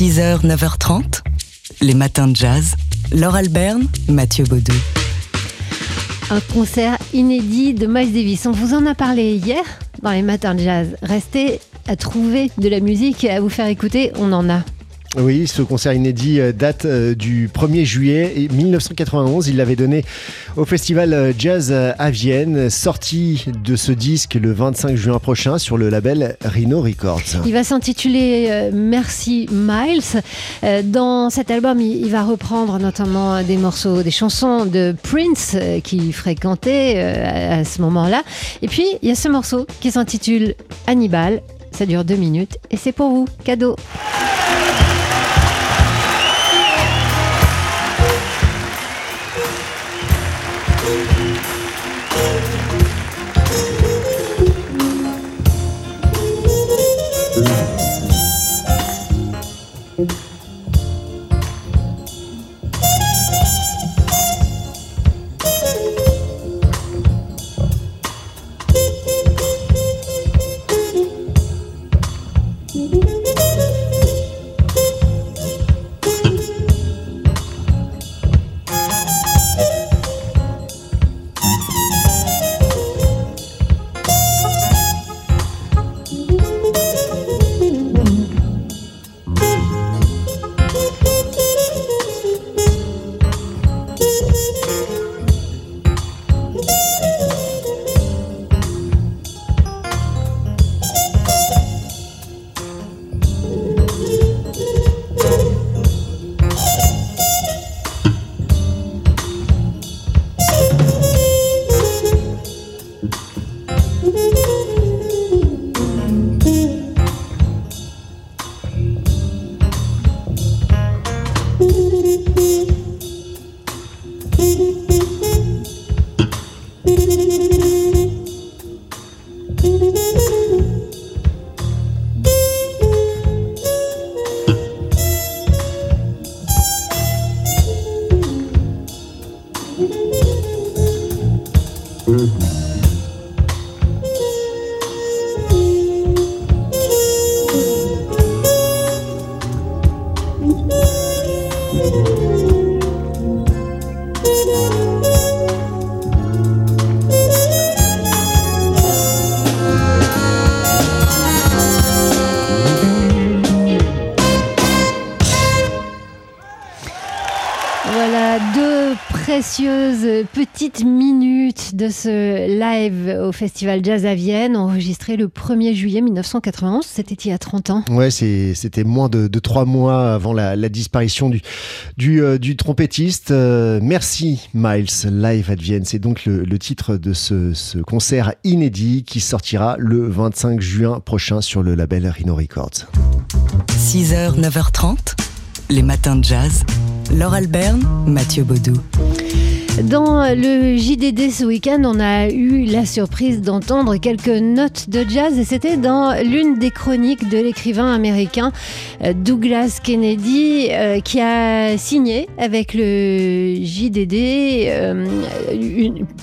6h, 9h30, les matins de jazz. Laure Alberne, Mathieu Baudou. Un concert inédit de Miles Davis. On vous en a parlé hier dans les matins de jazz. Restez à trouver de la musique et à vous faire écouter, on en a. Oui, ce concert inédit euh, date euh, du 1er juillet 1991. Il l'avait donné au festival euh, Jazz à Vienne, sorti de ce disque le 25 juin prochain sur le label Rhino Records. Il va s'intituler Merci Miles. Dans cet album, il va reprendre notamment des morceaux, des chansons de Prince qu'il fréquentait à ce moment-là. Et puis, il y a ce morceau qui s'intitule Hannibal. Ça dure deux minutes et c'est pour vous, cadeau. Précieuses petites minutes de ce live au Festival Jazz à Vienne, enregistré le 1er juillet 1991. C'était il y a 30 ans. Ouais, c'était moins de, trois mois avant la, disparition du, du, euh, trompettiste. Euh, merci Miles, live à Vienne. C'est donc le, titre de ce, ce, concert inédit qui sortira le 25 juin prochain sur le label Rhino Records. 6h, 9h30, les matins de jazz. Laure Alberne, Mathieu Baudou. Dans le JDD ce week-end, on a eu la surprise d'entendre quelques notes de jazz et c'était dans l'une des chroniques de l'écrivain américain euh, Douglas Kennedy euh, qui a signé avec le JDD euh,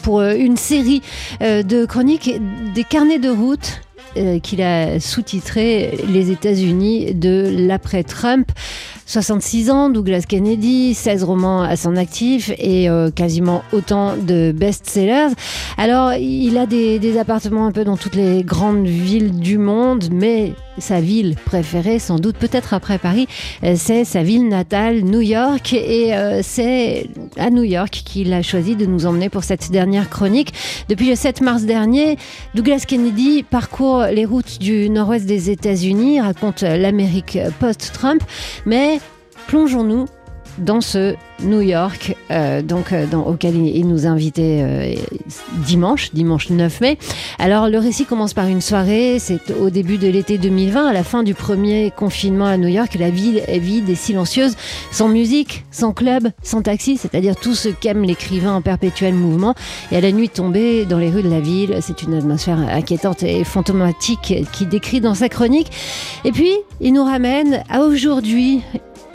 pour une série de chroniques des carnets de route qu'il a sous-titré Les États-Unis de l'après-Trump. 66 ans, Douglas Kennedy, 16 romans à son actif et euh, quasiment autant de best-sellers. Alors, il a des, des, appartements un peu dans toutes les grandes villes du monde, mais sa ville préférée, sans doute peut-être après Paris, euh, c'est sa ville natale, New York. Et euh, c'est à New York qu'il a choisi de nous emmener pour cette dernière chronique. Depuis le 7 mars dernier, Douglas Kennedy parcourt les routes du nord-ouest des États-Unis, raconte l'Amérique post-Trump, mais plongeons-nous dans ce New York, euh, donc euh, auquel il, nous invitait euh, dimanche, dimanche 9 mai. Alors le récit commence par une soirée, c'est au début de l'été 2020, à la fin du premier confinement à New York, la ville est vide et silencieuse, sans musique, sans club, sans taxi, c'est-à-dire tout ce qu'aime l'écrivain en perpétuel mouvement. Et à la nuit tombée dans les rues de la ville, c'est une atmosphère inquiétante et fantomatique qui décrit dans sa chronique. Et puis, il nous ramène à aujourd'hui.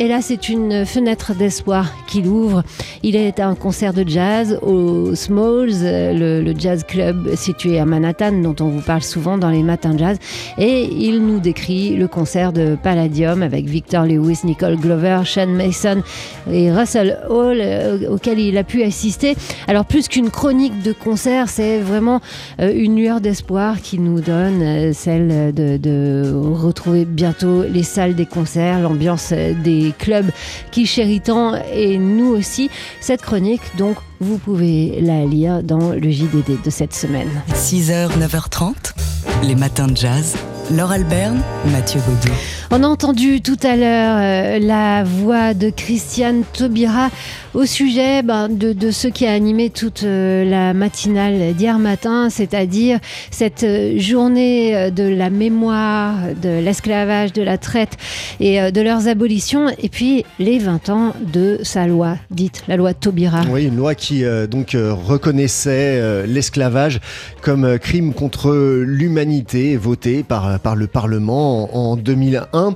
Et là, c'est une fenêtre d'espoir qu'il ouvre. Il est un concert de jazz au Smalls, le, le jazz club situé à Manhattan, dont on vous parle souvent dans les matins jazz. Et il nous décrit le concert de Palladium avec Victor Lewis, Nicole Glover, Sean Mason et Russell Hall, euh, auquel il a pu assister. Alors, plus qu'une chronique de concert, c'est vraiment euh, une lueur d'espoir qui nous donne, euh, celle de, de retrouver bientôt les salles des concerts, l'ambiance des clubs qui chérit tant et nous aussi. Cette chronique, donc, vous pouvez la lire dans le JDD de cette semaine. 6h, 9h30, les matins de jazz. Laure Alberne, Mathieu Baudou. On a entendu tout à l'heure euh, la voix de Christiane Taubira au sujet ben, de, de, ce qui a animé toute euh, la matinale d'hier matin, c'est-à-dire cette euh, journée de la mémoire, de l'esclavage, de la traite et euh, de leurs abolitions, et puis les 20 ans de sa loi, dite la loi Taubira. Oui, une loi qui euh, donc euh, reconnaissait euh, l'esclavage comme euh, crime contre l'humanité, votée par, par le Parlement en, en 2001.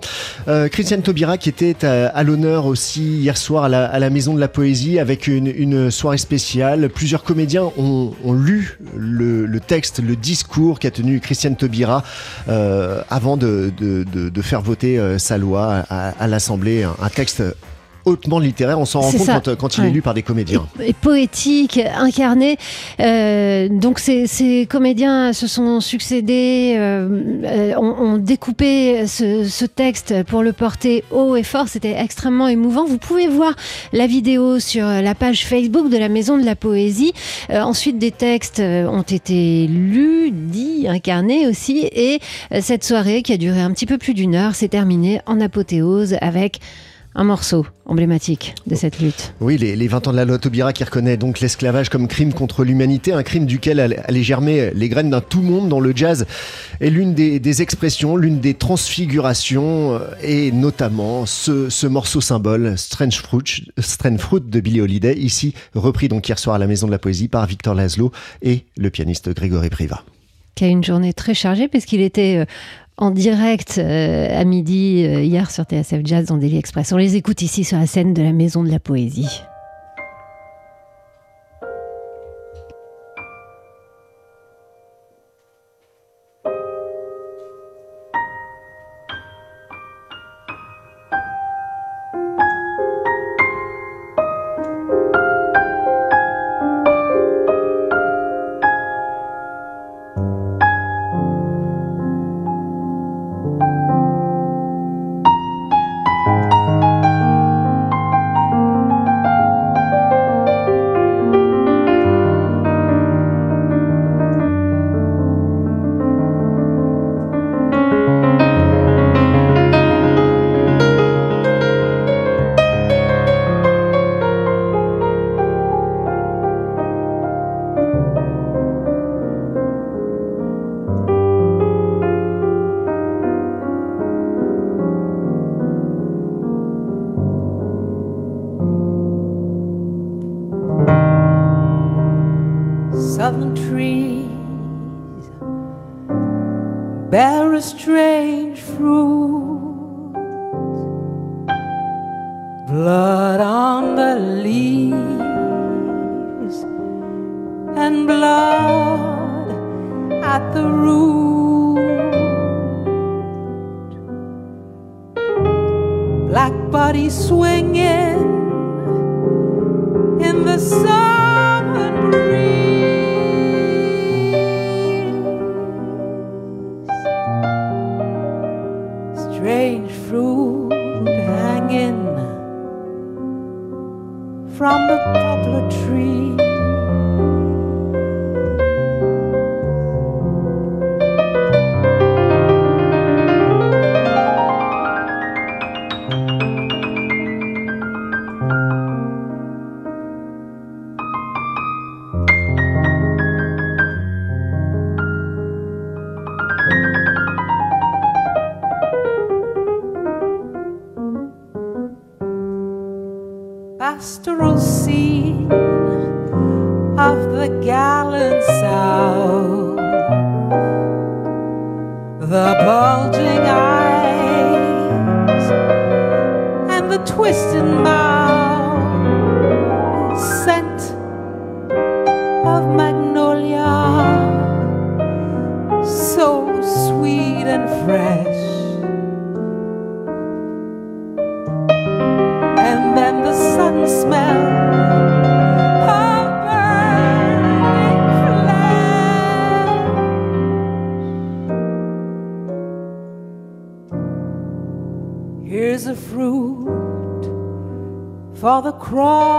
Euh, Christiane Taubira qui était à, l'honneur aussi hier soir à la, Maison de la Poésie avec une, soirée spéciale. Plusieurs comédiens ont, lu le, texte, le discours qu'a tenu Christiane Taubira euh, avant de, faire voter euh, sa loi à, à l'Assemblée. Un texte hautement littéraire, on s'en rend compte quand, quand, il ouais. est lu par des comédiens. Et, et poétique, incarné. Euh, donc ces, ces, comédiens se sont succédés, euh, ont, ont, découpé ce, ce, texte pour le porter haut et fort. C'était extrêmement émouvant. Vous pouvez voir la vidéo sur la page Facebook de la Maison de la Poésie. Euh, ensuite, des textes ont été lus, dits, incarnés aussi. Et euh, cette soirée, qui a duré un petit peu plus d'une heure, s'est terminée en apothéose avec un morceau emblématique de cette lutte. Oui, les, les 20 ans de la loi Taubira qui reconnaît donc l'esclavage comme crime contre l'humanité, un crime duquel allaient germer les graines d'un tout monde dans le jazz est l'une des, des, expressions, l'une des transfigurations euh, et notamment ce, ce, morceau symbole Strange Fruit, Strange Fruit de Billy Holiday, ici repris donc hier soir à la Maison de la Poésie par Victor Laszlo et le pianiste Grégory Priva. Qui a une journée très chargée puisqu'il était euh, en direct euh, à midi euh, hier sur TSF Jazz dans Daily Express. On les écoute ici sur la scène de la Maison de la Poésie. Southern trees bear a strange fruit, blood on the leaves and blood at the root. Black bodies swinging from The cross.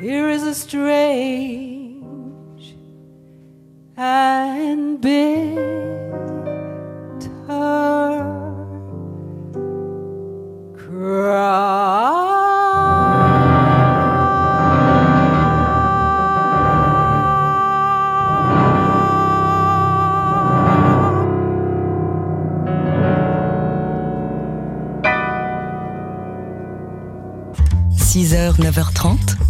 Here is a strange and bitter cry. 6h, 9h30,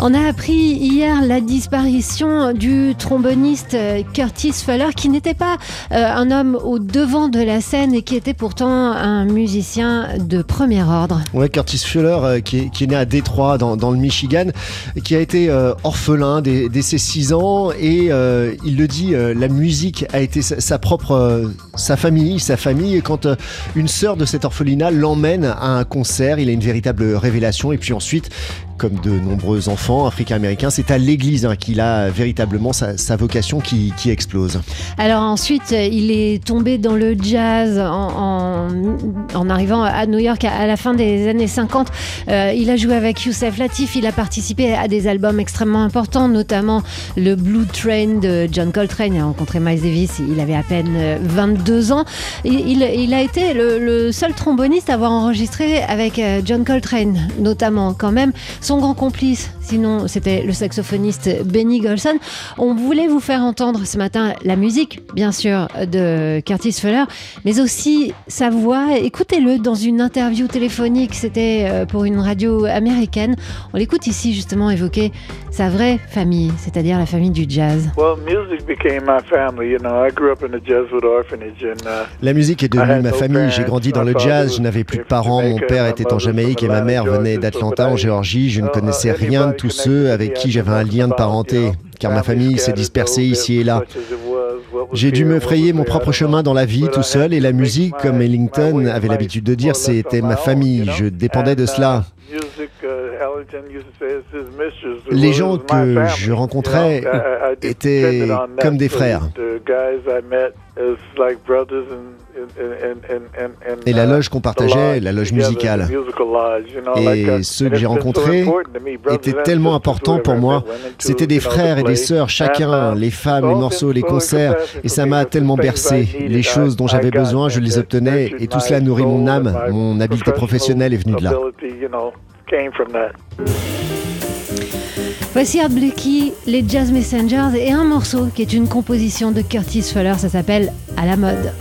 On a appris hier la disparition du tromboniste euh, Curtis Fuller, qui n'était pas euh, un homme au devant de la scène et qui était pourtant un musicien de premier ordre. Ouais, Curtis Fuller, euh, qui, est, né à Détroit, dans, le Michigan, qui a été orphelin dès, ses 6 ans. Et il le dit, la musique a été sa, propre, sa famille, sa famille. Et quand une sœur de cet orphelinat l'emmène à un concert, il a une véritable révélation. Et puis ensuite, comme de nombreux enfants africains-américains, c'est à l'église hein, qu'il a véritablement sa, vocation qui, explose. Alors ensuite, euh, il est tombé dans le jazz en, arrivant à New York à, la fin des années 50. Euh, il a joué avec Youssef Latif, il a participé à des albums extrêmement importants, notamment le Blue Train de John Coltrane. Il a rencontré Miles Davis, il avait à peine euh, 22 ans. Il, a été le, seul tromboniste à avoir enregistré avec euh, John Coltrane, notamment quand même. Son grand complice, sinon c'était le saxophoniste Benny Golson. On voulait vous faire entendre ce matin la musique, bien sûr, de Curtis Fuller, mais aussi sa voix. Écoutez-le dans une interview téléphonique, c'était euh, pour une radio américaine. On l'écoute ici justement évoquer sa vraie famille, c'est-à-dire la famille du jazz. Well, music became my family. You know, I grew up in a Jesuit orphanage, and uh, La musique est devenue ma famille. J'ai grandi dans le jazz. Je n'avais plus de parents. Mon père était en Jamaïque et ma mère venait d'Atlanta, en Géorgie. Je ne connaissais rien de tous ceux avec qui j'avais un lien de parenté, car ma famille s'est dispersée ici et là. J'ai dû me frayer mon propre chemin dans la vie tout seul et la musique, comme Ellington avait l'habitude de dire, c'était ma famille. Je dépendais de cela. Les gens que je rencontrais étaient comme des frères. Et la loge qu'on partageait, la loge musicale. Et ceux que j'ai rencontrés étaient tellement importants pour moi. C'était des frères et des sœurs, chacun, les femmes, les morceaux, les concerts. Et ça m'a tellement bercé. Les choses dont j'avais besoin, je les obtenais. Et tout cela nourrit mon âme. Mon habileté professionnelle est venue de là. Voici Art Blakey, les Jazz Messengers et un morceau qui est une composition de Curtis Fuller, ça s'appelle À la mode.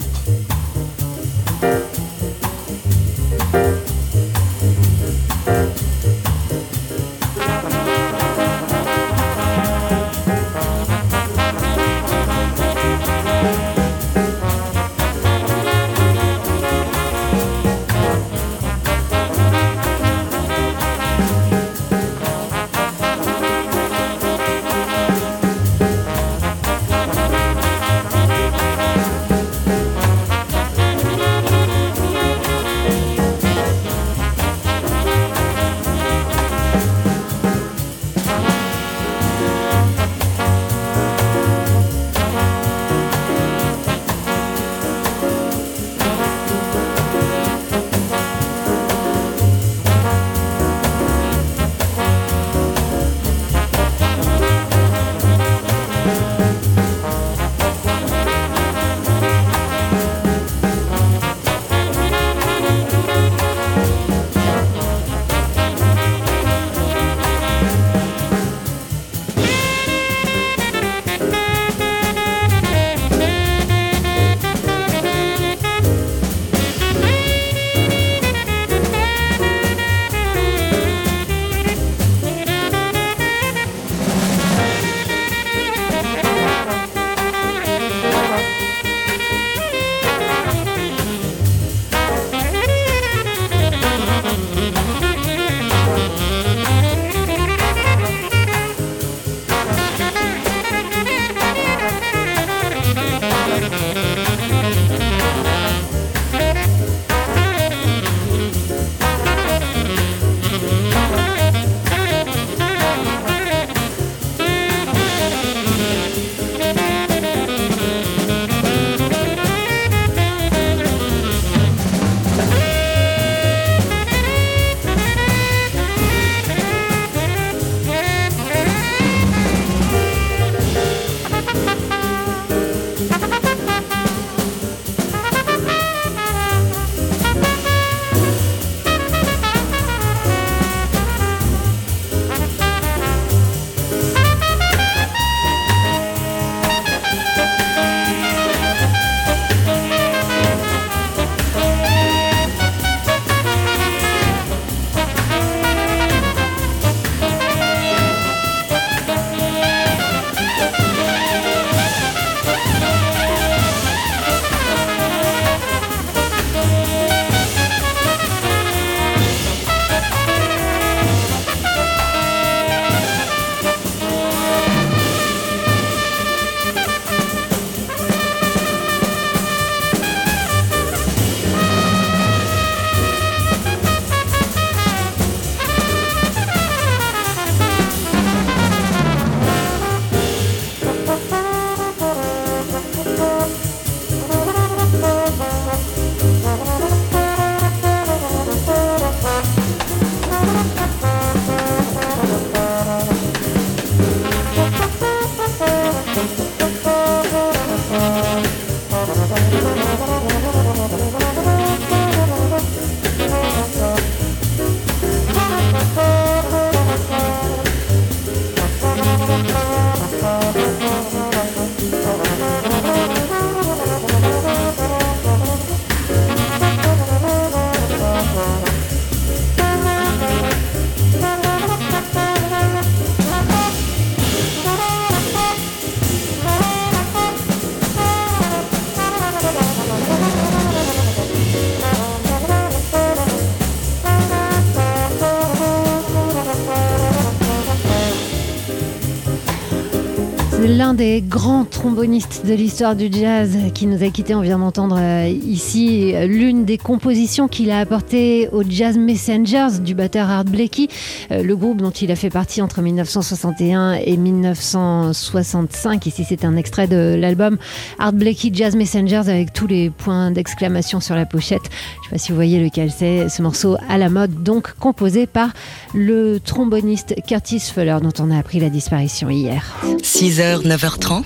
L'un des grands trombonistes de l'histoire du jazz qui nous a quittés. On vient d'entendre euh, ici euh, l'une des compositions qu'il a apportées au Jazz Messengers du batteur Art Blakey, euh, le groupe dont il a fait partie entre 1961 et 1965. Ici, c'est un extrait de l'album Art Blakey Jazz Messengers avec tous les points d'exclamation sur la pochette. Je ne sais pas si vous voyez lequel c'est, ce morceau à la mode, donc composé par le tromboniste Curtis Fuller, dont on a appris la disparition hier. 6h, 9h30,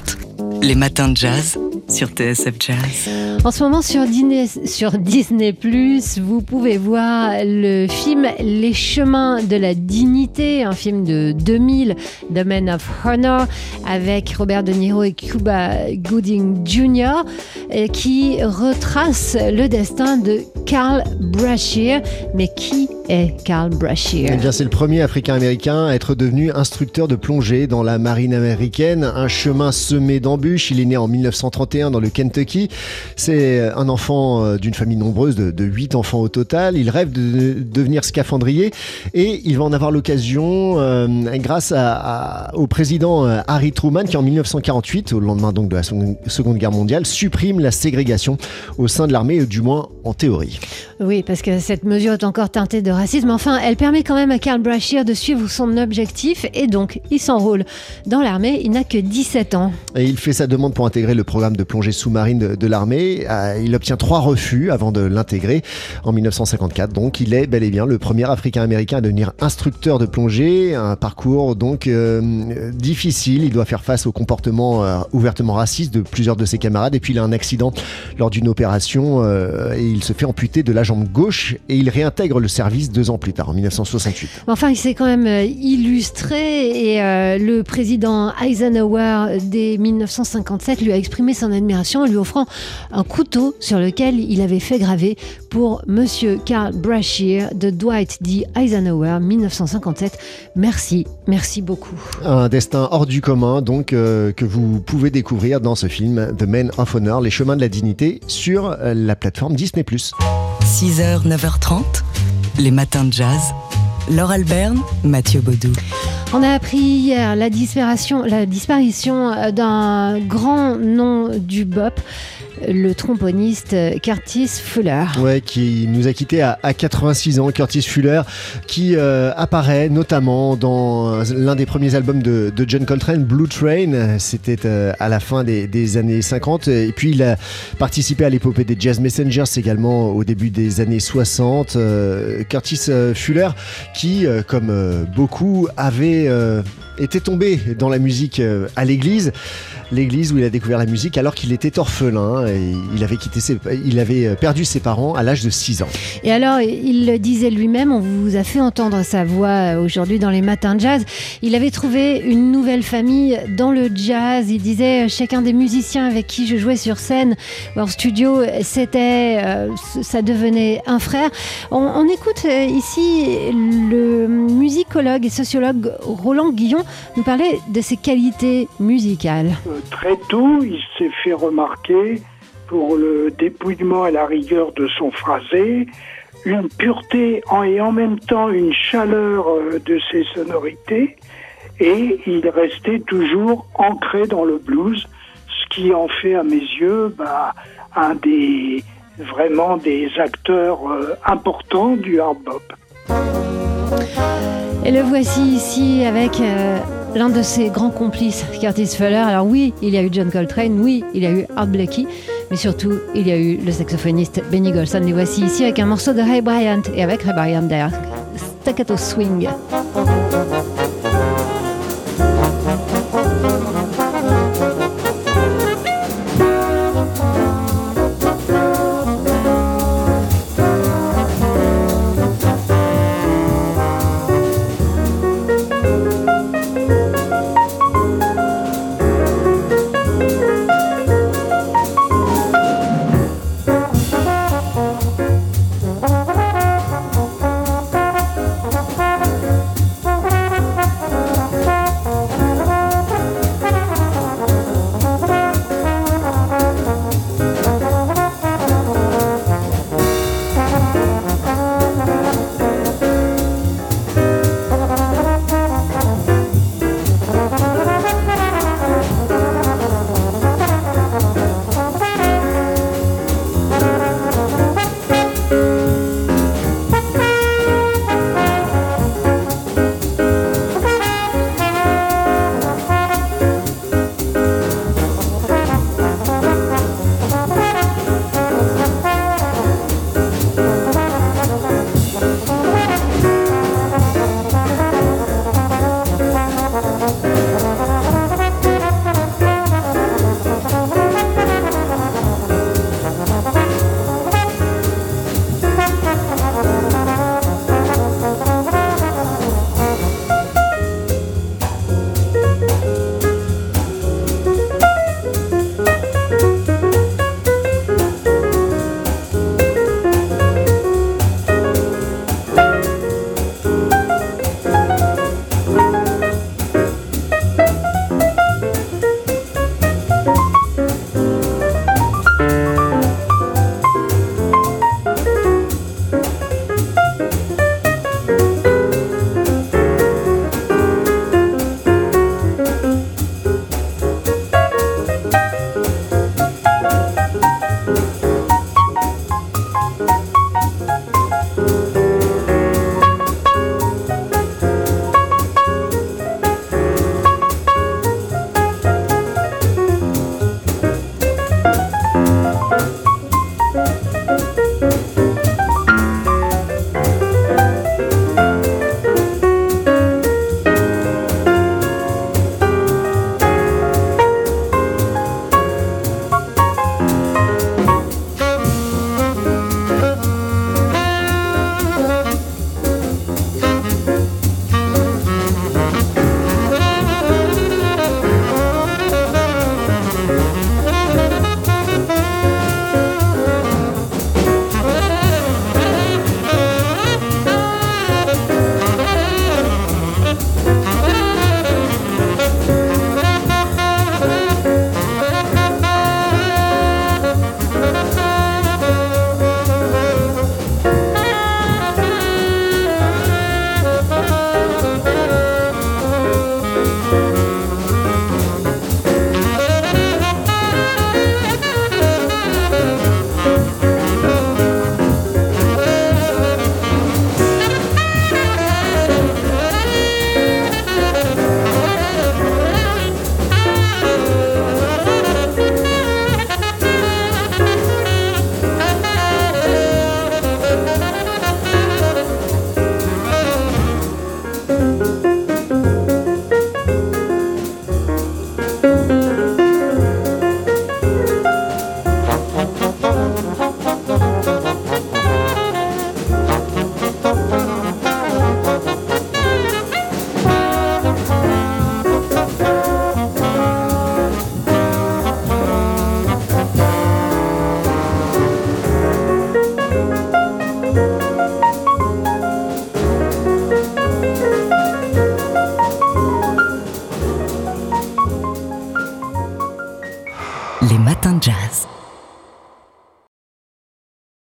les matins de jazz sur TSF Jazz. En ce moment sur Disney, sur Disney+, vous pouvez voir le film Les chemins de la dignité, un film de 2000, The Man of Honor, avec Robert De Niro et Cuba Gooding Jr., euh, qui retrace le destin de Carl Brashear. Mais qui est Carl Eh Brashear bien, c'est le premier Africain-Américain à être devenu instructeur de plongée dans la marine américaine. Un chemin semé d'embûches. Il est né en 1931 dans le Kentucky. C'est un enfant euh, d'une famille nombreuse de, de 8 enfants au total. Il rêve de devenir scaphandrier et il va en avoir l'occasion euh, grâce à- à- au président euh, Harry Truman qui en 1948, au lendemain donc de la Seconde Guerre mondiale, supprime la ségrégation au sein de l'armée, du moins en théorie. Oui, parce que cette mesure est encore teintée de racisme. Enfin, elle permet quand même à Carl Brashear de suivre son objectif et donc il s'enrôle dans l'armée. Il n'a que 17 ans. Et il fait sa demande pour intégrer le programme de plongée sous-marine de, de l'armée. Euh, il obtient trois refus avant de l'intégrer en 1954. Donc il est bel et bien le premier Africain-Américain à devenir instructeur de plongée. Un parcours donc euh, difficile. Il doit faire face au comportement euh, ouvertement raciste de plusieurs de ses camarades. Et puis il a un accident lors d'une opération euh, et il se fait amputer de la jambe gauche et il réintègre le service deux ans plus tard, en 1968. Mais Enfin, il s'est quand même illustré et le président Eisenhower dès 1957 lui a exprimé son admiration en lui offrant un couteau sur lequel il avait fait graver pour Monsieur Carl Brashear de Dwight D. Eisenhower 1957. Merci, merci beaucoup. Un destin hors du commun, donc, euh, que vous pouvez découvrir dans ce film The Men of Honor, Les chemins de la dignité, sur euh, la plateforme Disney+. 6h, 9h30, les matins de jazz. Laure Alberne, Mathieu Baudou. On a appris hier la disparition, la disparition euh, d'un grand nom du bop, le tromboniste Curtis Fuller. Ouais, qui nous a quittés à, à 86 ans, Curtis Fuller, qui euh, apparaît notamment dans l'un des premiers albums de, de John Coltrane, Blue Train. C'était euh, à la fin des, des années 50. Et puis il a participé à l'épopée des Jazz Messengers également au début des années 60. Euh, Curtis euh, Fuller, euh, comme euh, beaucoup, avait euh, été tombé dans la musique à l'église. L'église où il a découvert la musique alors qu'il était orphelin et il avait quitté ses, il avait euh, perdu ses parents à l'âge de 6 ans. Et alors, il le disait lui-même, on vous a fait entendre sa voix euh, aujourd'hui dans les matins de jazz. Il avait trouvé une nouvelle famille dans le jazz. Il disait, euh, chacun des musiciens avec qui je jouais sur scène ou en studio, c'était, euh, ça devenait un frère. On, on écoute ici le musicologue et sociologue Roland Guillon nous parler de ses qualités musicales. Très tôt, il s'est fait remarquer pour le dépouillement et la rigueur de son phrasé, une pureté et en même temps une chaleur euh, de ses sonorités, et il restait toujours ancré dans le blues, ce qui en fait à mes yeux bah, un des vraiment des acteurs euh, importants du hard bop. Et le voici ici avec euh, l'un de ses grands complices, Curtis Fuller. Alors oui, il y a eu John Coltrane, oui, il y a eu Art Blakey, mais surtout, il y a eu le saxophoniste Benny Golson. Les voici ici avec un morceau de Ray Bryant et avec Ray Bryant derrière Staccato Swing.